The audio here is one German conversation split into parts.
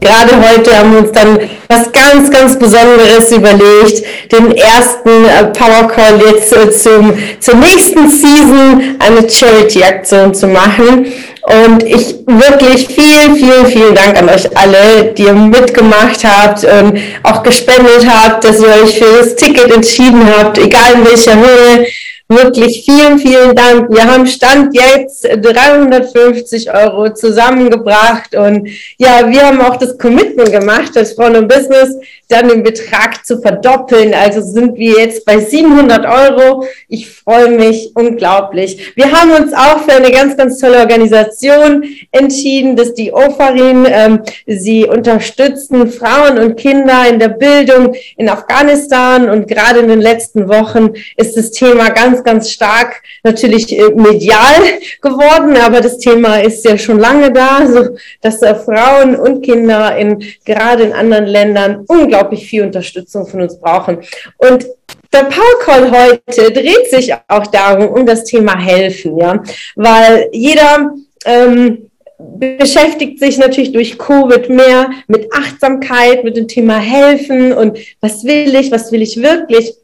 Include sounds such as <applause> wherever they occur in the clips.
Gerade heute haben wir uns dann was ganz, ganz Besonderes überlegt, den ersten äh, Power Call jetzt äh, zum, zur nächsten Season eine Charity-Aktion zu machen. Und ich wirklich viel, viel, vielen Dank an euch alle, die ihr mitgemacht habt und auch gespendet habt, dass ihr euch für das Ticket entschieden habt, egal in welcher Höhe. Wirklich vielen, vielen Dank. Wir haben Stand jetzt 350 Euro zusammengebracht und ja, wir haben auch das Commitment gemacht als Frauen und Business, dann den Betrag zu verdoppeln. Also sind wir jetzt bei 700 Euro. Ich freue mich unglaublich. Wir haben uns auch für eine ganz, ganz tolle Organisation entschieden, dass die Ofarin, ähm, sie unterstützen Frauen und Kinder in der Bildung in Afghanistan und gerade in den letzten Wochen ist das Thema ganz, ganz stark natürlich äh, medial geworden, aber das Thema ist ja schon lange da, so dass äh, Frauen und Kinder in gerade in anderen Ländern unglaublich unglaublich viel Unterstützung von uns brauchen. Und der Power Call heute dreht sich auch darum, um das Thema helfen, ja, weil jeder ähm, beschäftigt sich natürlich durch Covid mehr mit Achtsamkeit, mit dem Thema helfen und was will ich, was will ich wirklich.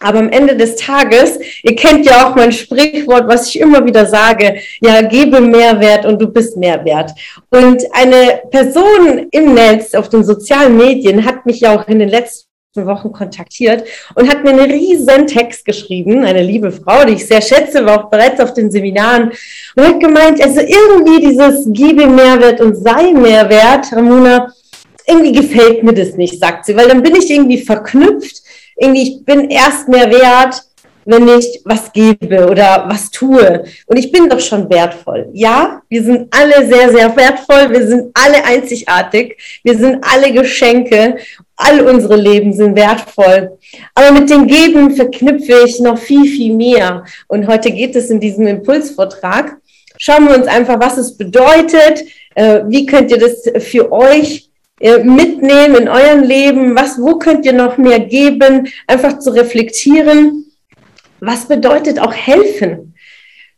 Aber am Ende des Tages, ihr kennt ja auch mein Sprichwort, was ich immer wieder sage, ja, gebe Mehrwert und du bist Mehrwert. Und eine Person im Netz, auf den sozialen Medien, hat mich ja auch in den letzten Wochen kontaktiert und hat mir einen riesen Text geschrieben, eine liebe Frau, die ich sehr schätze, war auch bereits auf den Seminaren und hat gemeint, also irgendwie dieses gebe Mehrwert und sei Mehrwert, Ramona, irgendwie gefällt mir das nicht, sagt sie, weil dann bin ich irgendwie verknüpft irgendwie, ich bin erst mehr wert, wenn ich was gebe oder was tue. Und ich bin doch schon wertvoll. Ja, wir sind alle sehr, sehr wertvoll. Wir sind alle einzigartig. Wir sind alle Geschenke. All unsere Leben sind wertvoll. Aber mit dem Geben verknüpfe ich noch viel, viel mehr. Und heute geht es in diesem Impulsvortrag. Schauen wir uns einfach, was es bedeutet. Äh, wie könnt ihr das für euch mitnehmen in eurem Leben? Was, wo könnt ihr noch mehr geben? Einfach zu reflektieren. Was bedeutet auch helfen?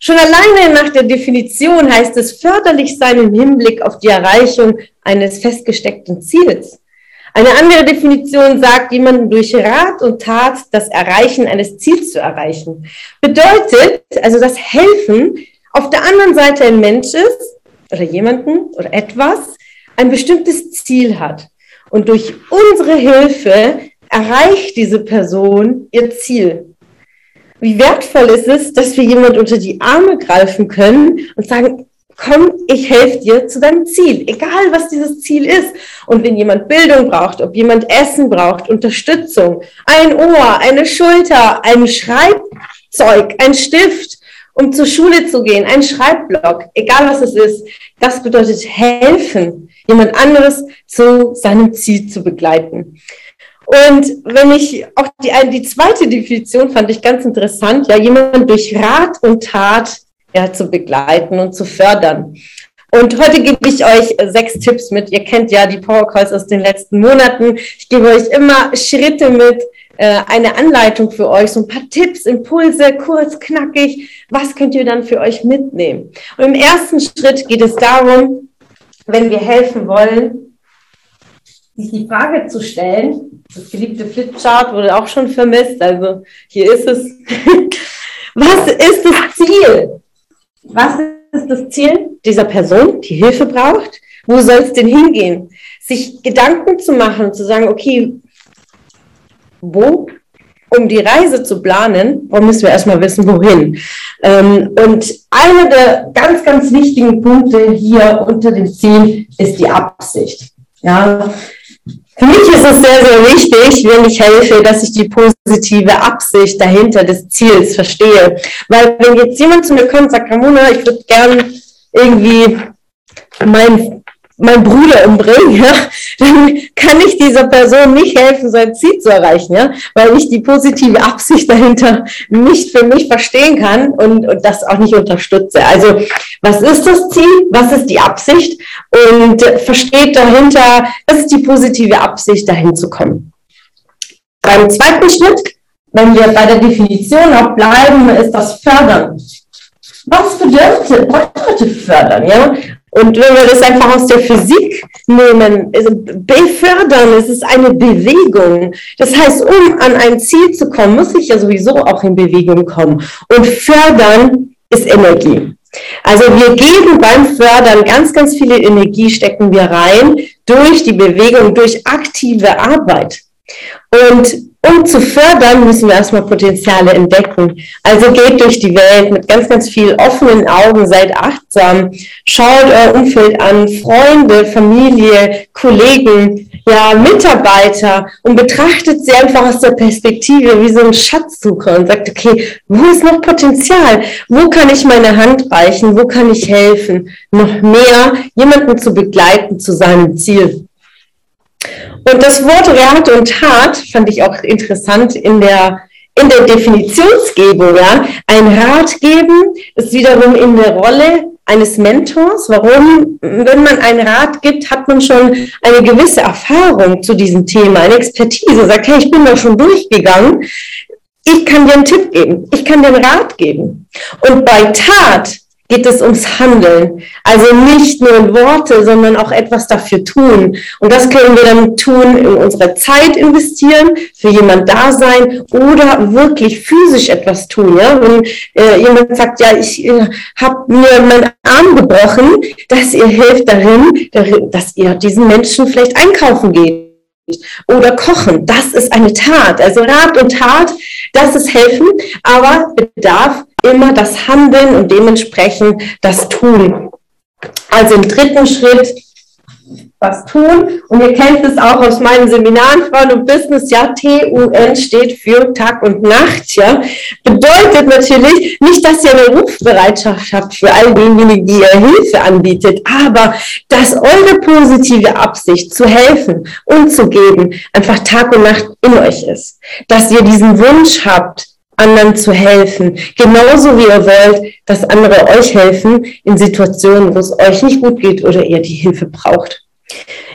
Schon alleine nach der Definition heißt es förderlich sein im Hinblick auf die Erreichung eines festgesteckten Ziels. Eine andere Definition sagt, jemanden durch Rat und Tat das Erreichen eines Ziels zu erreichen. Bedeutet also das Helfen auf der anderen Seite ein Mensch ist oder jemanden oder etwas, ein bestimmtes Ziel hat. Und durch unsere Hilfe erreicht diese Person ihr Ziel. Wie wertvoll ist es, dass wir jemand unter die Arme greifen können und sagen, komm, ich helfe dir zu deinem Ziel, egal was dieses Ziel ist. Und wenn jemand Bildung braucht, ob jemand Essen braucht, Unterstützung, ein Ohr, eine Schulter, ein Schreibzeug, ein Stift, um zur Schule zu gehen, ein Schreibblock, egal was es ist, das bedeutet helfen jemand anderes zu seinem Ziel zu begleiten. Und wenn ich auch die, die zweite Definition fand ich ganz interessant, ja, jemand durch Rat und Tat ja, zu begleiten und zu fördern. Und heute gebe ich euch sechs Tipps mit. Ihr kennt ja die Power Calls aus den letzten Monaten. Ich gebe euch immer Schritte mit, eine Anleitung für euch, so ein paar Tipps, Impulse, kurz, knackig. Was könnt ihr dann für euch mitnehmen? Und im ersten Schritt geht es darum, wenn wir helfen wollen, sich die Frage zu stellen, das geliebte Flipchart wurde auch schon vermisst, also hier ist es, <laughs> was ist das Ziel? Was ist das Ziel dieser Person, die Hilfe braucht? Wo soll es denn hingehen? Sich Gedanken zu machen, zu sagen, okay, wo um die Reise zu planen, müssen wir erstmal wissen, wohin. Ähm, und einer der ganz, ganz wichtigen Punkte hier unter dem Ziel ist die Absicht. Ja. Für mich ist es sehr, sehr wichtig, wenn ich helfe, dass ich die positive Absicht dahinter des Ziels verstehe. Weil wenn jetzt jemand zu mir kommt und sagt, Ramona, ich würde gern irgendwie mein mein Bruder umbringen, ja, dann kann ich dieser Person nicht helfen, sein Ziel zu erreichen, ja, weil ich die positive Absicht dahinter nicht für mich verstehen kann und, und das auch nicht unterstütze. Also, was ist das Ziel? Was ist die Absicht? Und versteht dahinter, das ist die positive Absicht, dahin zu kommen. Beim zweiten Schritt, wenn wir bei der Definition auch bleiben, ist das Fördern. Was bedeutet, bedeutet fördern? Ja? Und wenn wir das einfach aus der Physik nehmen, befördern, es ist eine Bewegung. Das heißt, um an ein Ziel zu kommen, muss ich ja sowieso auch in Bewegung kommen. Und fördern ist Energie. Also wir geben beim Fördern ganz, ganz viele Energie, stecken wir rein durch die Bewegung, durch aktive Arbeit. Und um zu fördern, müssen wir erstmal Potenziale entdecken. Also geht durch die Welt mit ganz, ganz viel offenen Augen, seid achtsam, schaut euer Umfeld an, Freunde, Familie, Kollegen, ja, Mitarbeiter und betrachtet sie einfach aus der Perspektive wie so ein Schatzsucher und sagt, okay, wo ist noch Potenzial? Wo kann ich meine Hand reichen? Wo kann ich helfen? Noch mehr jemanden zu begleiten zu seinem Ziel. Und das Wort Rat und Tat fand ich auch interessant in der, in der Definitionsgebung. Ja. Ein Rat geben ist wiederum in der Rolle eines Mentors. Warum? Wenn man einen Rat gibt, hat man schon eine gewisse Erfahrung zu diesem Thema, eine Expertise. Sagt, hey, ich bin da schon durchgegangen. Ich kann dir einen Tipp geben. Ich kann dir einen Rat geben. Und bei Tat geht es ums Handeln. Also nicht nur in Worte, sondern auch etwas dafür tun. Und das können wir dann tun, in unsere Zeit investieren, für jemand da sein oder wirklich physisch etwas tun. Ja? Wenn äh, jemand sagt, ja, ich äh, habe mir meinen Arm gebrochen, dass ihr hilft darin, dass ihr diesen Menschen vielleicht einkaufen geht oder kochen. Das ist eine Tat. Also Rat und Tat, das ist helfen, aber bedarf immer das Handeln und dementsprechend das Tun. Also im dritten Schritt was tun. Und ihr kennt es auch aus meinen Seminaren, Frauen und Business, ja, TUN steht für Tag und Nacht, ja. Bedeutet natürlich nicht, dass ihr eine Rufbereitschaft habt für all diejenigen, die ihr Hilfe anbietet, aber dass eure positive Absicht zu helfen und zu geben einfach Tag und Nacht in euch ist. Dass ihr diesen Wunsch habt, anderen zu helfen. Genauso wie ihr wollt, dass andere euch helfen in Situationen, wo es euch nicht gut geht oder ihr die Hilfe braucht.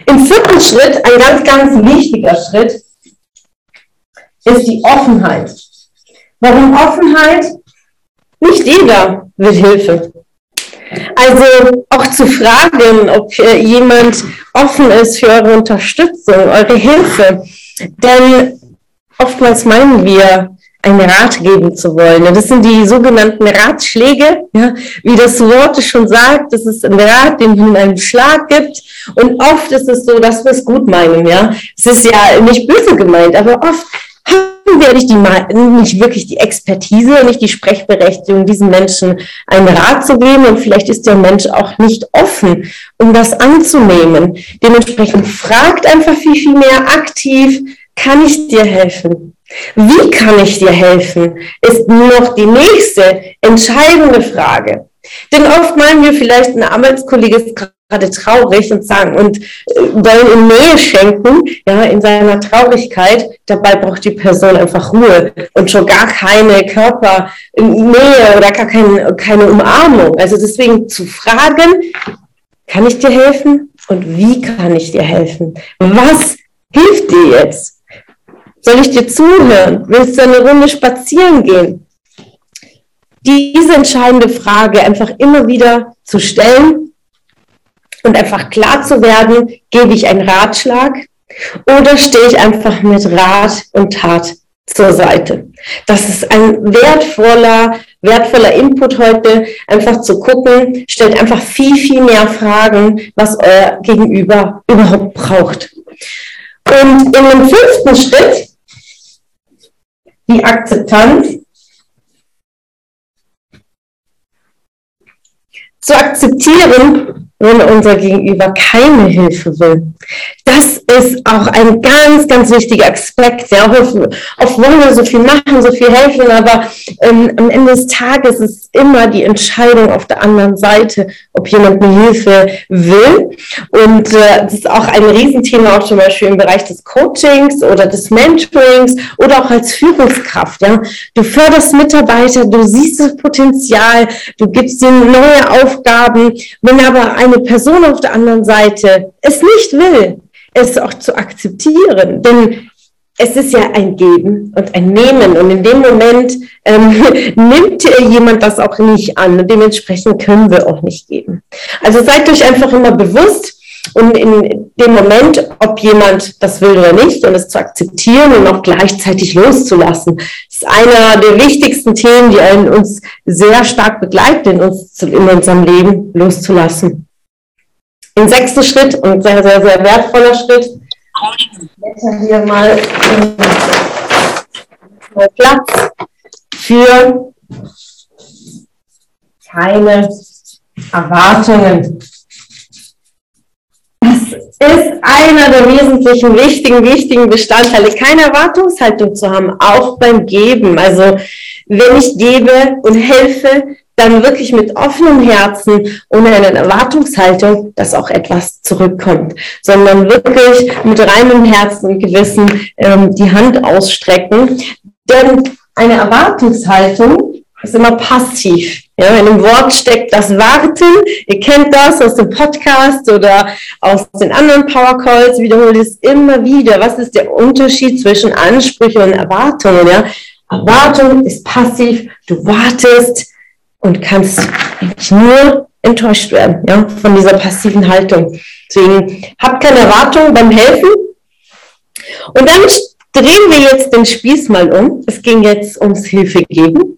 Im vierten Schritt, ein ganz, ganz wichtiger Schritt, ist die Offenheit. Warum Offenheit? Nicht jeder will Hilfe. Also auch zu fragen, ob jemand offen ist für eure Unterstützung, eure Hilfe. Denn oftmals meinen wir, einen Rat geben zu wollen. Das sind die sogenannten Ratschläge, ja, wie das Wort schon sagt. Das ist ein Rat, den man einen Schlag gibt. Und oft ist es so, dass wir es gut meinen. Ja, es ist ja nicht böse gemeint, aber oft haben wir nicht, die, nicht wirklich die Expertise, nicht die Sprechberechtigung, diesen Menschen einen Rat zu geben. Und vielleicht ist der Mensch auch nicht offen, um das anzunehmen. Dementsprechend fragt einfach viel, viel mehr aktiv, kann ich dir helfen? Wie kann ich dir helfen? Ist noch die nächste entscheidende Frage. Denn oft meinen wir vielleicht, ein Arbeitskollege ist gerade traurig und sagen und äh, wollen ihm Nähe schenken, ja, in seiner Traurigkeit. Dabei braucht die Person einfach Ruhe und schon gar keine Körpernähe oder gar keine, keine Umarmung. Also deswegen zu fragen, kann ich dir helfen und wie kann ich dir helfen? Was hilft dir jetzt? Soll ich dir zuhören? Willst du eine Runde spazieren gehen? Diese entscheidende Frage einfach immer wieder zu stellen und einfach klar zu werden, gebe ich einen Ratschlag oder stehe ich einfach mit Rat und Tat zur Seite. Das ist ein wertvoller, wertvoller Input heute, einfach zu gucken, stellt einfach viel, viel mehr Fragen, was euer Gegenüber überhaupt braucht. Und in dem fünften Schritt die Akzeptanz. Zu akzeptieren, wenn unser Gegenüber keine Hilfe will. Das ist auch ein ganz, ganz wichtiger Aspekt. Ja, oft, oft wollen wir so viel machen, so viel helfen, aber ähm, am Ende des Tages ist immer die Entscheidung auf der anderen Seite, ob jemand eine Hilfe will. Und äh, das ist auch ein Riesenthema, auch zum Beispiel im Bereich des Coachings oder des Mentorings oder auch als Führungskraft. Ja, du förderst Mitarbeiter, du siehst das Potenzial, du gibst ihnen neue Aufgaben. Wenn aber eine Person auf der anderen Seite es nicht will, es auch zu akzeptieren. Denn es ist ja ein Geben und ein Nehmen. Und in dem Moment ähm, <laughs> nimmt jemand das auch nicht an. Und dementsprechend können wir auch nicht geben. Also seid euch einfach immer bewusst und in dem Moment, ob jemand das will oder nicht, und es zu akzeptieren und auch gleichzeitig loszulassen, ist einer der wichtigsten Themen, die uns sehr stark begleiten in, uns, in unserem Leben, loszulassen. Im sechsten Schritt und sehr, sehr, sehr wertvoller Schritt, blätter hier mal, mal Platz für keine Erwartungen. Das ist einer der wesentlichen, wichtigen, wichtigen Bestandteile, keine Erwartungshaltung zu haben, auch beim Geben. Also wenn ich gebe und helfe, dann wirklich mit offenem Herzen, ohne eine Erwartungshaltung, dass auch etwas zurückkommt, sondern wirklich mit reinem Herzen und Gewissen ähm, die Hand ausstrecken. Denn eine Erwartungshaltung ist immer passiv. Ja, in dem Wort steckt das Warten. Ihr kennt das aus dem Podcast oder aus den anderen Power Calls. Wiederholt es immer wieder. Was ist der Unterschied zwischen Ansprüchen und Erwartungen? Ja? Erwartung ist passiv. Du wartest und kannst eigentlich nur enttäuscht werden ja, von dieser passiven Haltung. Deswegen habt keine Erwartung beim Helfen. Und dann drehen wir jetzt den Spieß mal um. Es ging jetzt ums Hilfe geben.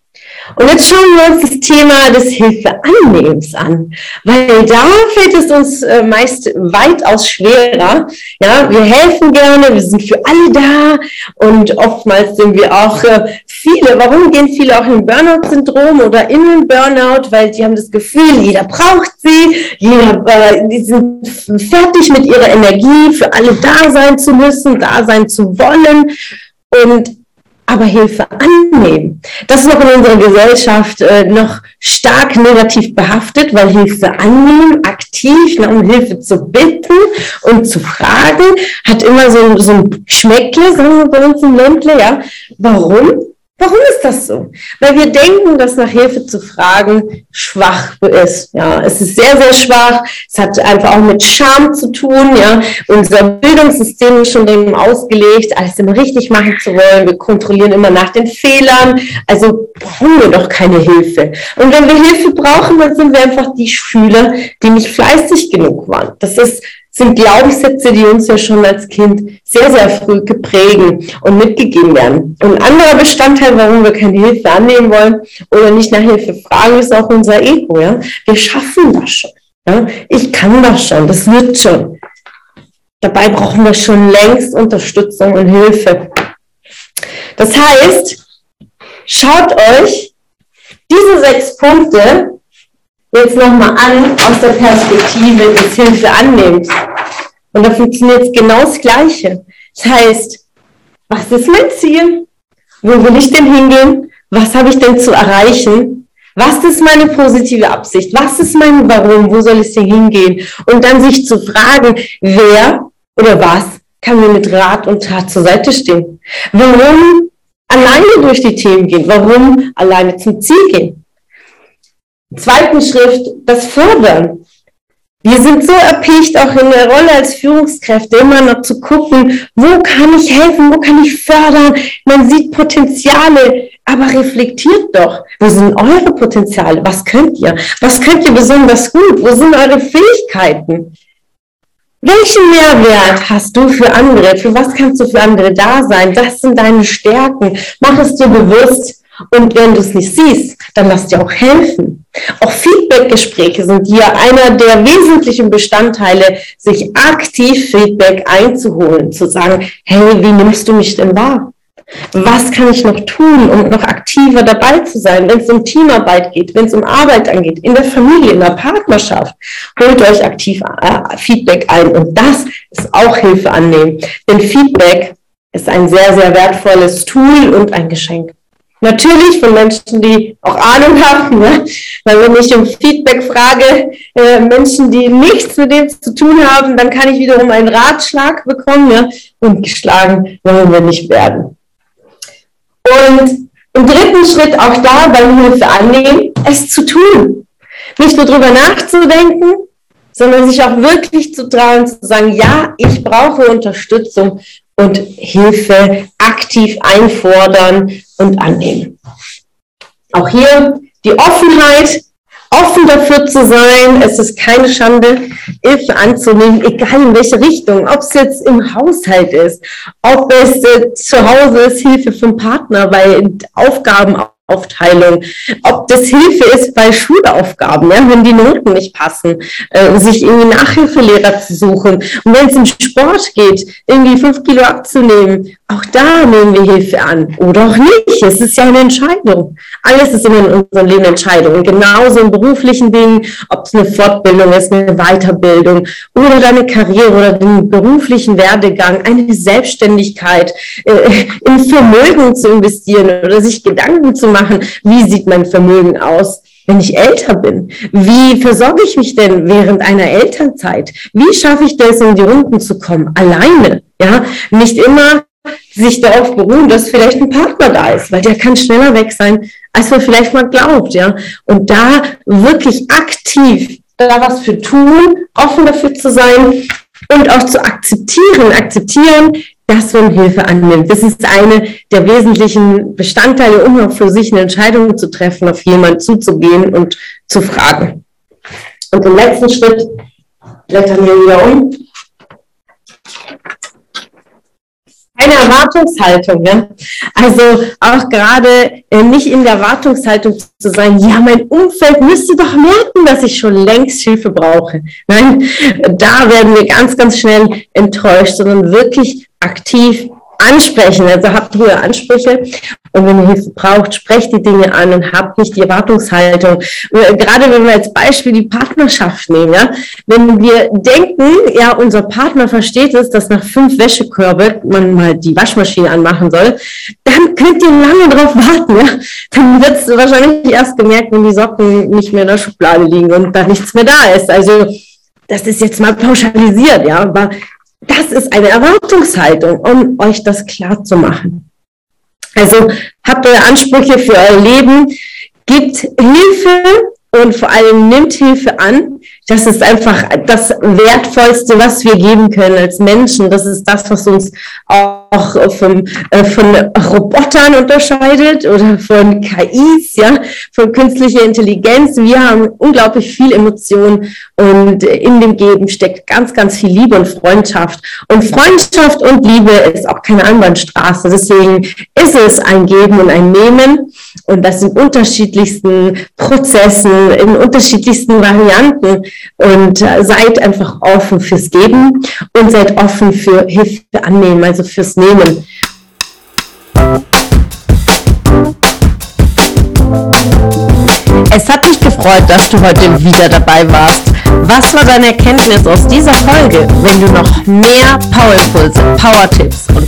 Und jetzt schauen wir uns das Thema des Hilfeannehmens an, weil da fällt es uns äh, meist weitaus schwerer. Ja, wir helfen gerne, wir sind für alle da und oftmals sind wir auch äh, viele. Warum gehen viele auch in Burnout-Syndrom oder in den Burnout? Weil die haben das Gefühl, jeder braucht sie, jeder, äh, die sind fertig mit ihrer Energie, für alle da sein zu müssen, da sein zu wollen. Und aber Hilfe annehmen. Das ist noch in unserer Gesellschaft äh, noch stark negativ behaftet, weil Hilfe annehmen, aktiv, na, um Hilfe zu bitten und zu fragen, hat immer so, so ein Schmeckle, sagen wir bei uns im Ländle, ja. Warum? Warum ist das so? Weil wir denken, dass nach Hilfe zu fragen schwach ist. Ja, es ist sehr, sehr schwach. Es hat einfach auch mit Scham zu tun. Ja, unser Bildungssystem ist schon dem ausgelegt, alles immer richtig machen zu wollen. Wir kontrollieren immer nach den Fehlern. Also brauchen wir doch keine Hilfe. Und wenn wir Hilfe brauchen, dann sind wir einfach die Schüler, die nicht fleißig genug waren. Das ist sind Glaubenssätze, die uns ja schon als Kind sehr, sehr früh geprägen und mitgegeben werden. Und ein anderer Bestandteil, warum wir keine Hilfe annehmen wollen oder nicht nach Hilfe fragen, ist auch unser Ego. Ja? Wir schaffen das schon. Ja? Ich kann das schon, das wird schon. Dabei brauchen wir schon längst Unterstützung und Hilfe. Das heißt, schaut euch diese sechs Punkte jetzt nochmal an aus der Perspektive des Hilfe annimmt. Und da funktioniert es genau das Gleiche. Das heißt, was ist mein Ziel? Wo will ich denn hingehen? Was habe ich denn zu erreichen? Was ist meine positive Absicht? Was ist mein Warum? Wo soll es denn hingehen? Und dann sich zu fragen, wer oder was kann mir mit Rat und Tat zur Seite stehen? Warum alleine durch die Themen gehen? Warum alleine zum Ziel gehen? Zweiten Schrift das Fördern. Wir sind so erpicht, auch in der Rolle als Führungskräfte immer noch zu gucken, wo kann ich helfen, wo kann ich fördern. Man sieht Potenziale, aber reflektiert doch, wo sind eure Potenziale? Was könnt ihr? Was könnt ihr besonders gut? Wo sind eure Fähigkeiten? Welchen Mehrwert hast du für andere? Für was kannst du für andere da sein? Das sind deine Stärken. Mach es dir bewusst. Und wenn du es nicht siehst, dann lass dir auch helfen. Auch Feedbackgespräche sind hier einer der wesentlichen Bestandteile, sich aktiv Feedback einzuholen, zu sagen, hey, wie nimmst du mich denn wahr? Was kann ich noch tun, um noch aktiver dabei zu sein, wenn es um Teamarbeit geht, wenn es um Arbeit angeht, in der Familie, in der Partnerschaft? Holt euch aktiv äh, Feedback ein und das ist auch Hilfe annehmen. Denn Feedback ist ein sehr, sehr wertvolles Tool und ein Geschenk. Natürlich von Menschen, die auch Ahnung haben, ne? weil wenn ich um Feedback frage, äh, Menschen, die nichts mit dem zu tun haben, dann kann ich wiederum einen Ratschlag bekommen ja? und geschlagen wollen wir nicht werden. Und im dritten Schritt auch da beim Hilfe annehmen, es zu tun. Nicht nur drüber nachzudenken, sondern sich auch wirklich zu trauen, zu sagen, ja, ich brauche Unterstützung und Hilfe aktiv einfordern und annehmen. Auch hier die Offenheit, offen dafür zu sein. Es ist keine Schande, Hilfe anzunehmen, egal in welche Richtung. Ob es jetzt im Haushalt ist, ob es äh, zu Hause ist, Hilfe vom Partner bei Aufgaben Aufteilung, ob das Hilfe ist bei Schulaufgaben, ja, wenn die Noten nicht passen, äh, sich irgendwie Nachhilfelehrer zu suchen. Und wenn es im Sport geht, irgendwie fünf Kilo abzunehmen, auch da nehmen wir Hilfe an. Oder auch nicht. Es ist ja eine Entscheidung. Alles ist in unserem Leben Entscheidung. Genauso in beruflichen Dingen, ob es eine Fortbildung ist, eine Weiterbildung oder deine Karriere oder den beruflichen Werdegang, eine Selbstständigkeit, äh, in Vermögen zu investieren oder sich Gedanken zu machen, wie sieht mein Vermögen aus? wenn ich älter bin? Wie versorge ich mich denn während einer Elternzeit? Wie schaffe ich das, in die Runden zu kommen? Alleine, ja? Nicht immer sich darauf beruhen, dass vielleicht ein Partner da ist, weil der kann schneller weg sein, als man vielleicht mal glaubt, ja. Und da wirklich aktiv da was für tun, offen dafür zu sein und auch zu akzeptieren, akzeptieren, dass man Hilfe annimmt. Das ist eine der wesentlichen Bestandteile, um auch für sich eine Entscheidung zu treffen, auf jemanden zuzugehen und zu fragen. Und im letzten Schritt blättern wir wieder um keine Erwartungshaltung. Ja? Also auch gerade äh, nicht in der Erwartungshaltung zu sein, ja, mein Umfeld müsste doch merken, dass ich schon längst Hilfe brauche. Nein, da werden wir ganz, ganz schnell enttäuscht, sondern wirklich aktiv ansprechen. Also habt hohe Ansprüche und wenn ihr Hilfe braucht, sprecht die Dinge an und habt nicht die Erwartungshaltung. Gerade wenn wir als Beispiel die Partnerschaft nehmen, ja, wenn wir denken, ja, unser Partner versteht es, dass nach fünf Wäschekörbe man mal die Waschmaschine anmachen soll, dann könnt ihr lange drauf warten, ja. Dann wird es wahrscheinlich erst gemerkt, wenn die Socken nicht mehr in der Schublade liegen und da nichts mehr da ist. Also das ist jetzt mal pauschalisiert, ja, aber das ist eine Erwartungshaltung, um euch das klar zu machen. Also habt eure Ansprüche für euer Leben, gibt Hilfe und vor allem nimmt Hilfe an. Das ist einfach das Wertvollste, was wir geben können als Menschen. Das ist das, was uns auch vom, äh, von Robotern unterscheidet oder von KIs, ja, von künstlicher Intelligenz. Wir haben unglaublich viel Emotion und in dem Geben steckt ganz, ganz viel Liebe und Freundschaft. Und Freundschaft und Liebe ist auch keine Einbahnstraße. Deswegen ist es ein Geben und ein Nehmen und das in unterschiedlichsten Prozessen, in unterschiedlichsten Varianten und äh, seid einfach offen fürs Geben und seid offen für Hilfe annehmen, also fürs Nehmen. Es hat mich gefreut, dass du heute wieder dabei warst. Was war deine Erkenntnis aus dieser Folge? Wenn du noch mehr Power-Impulse, Power-Tipps und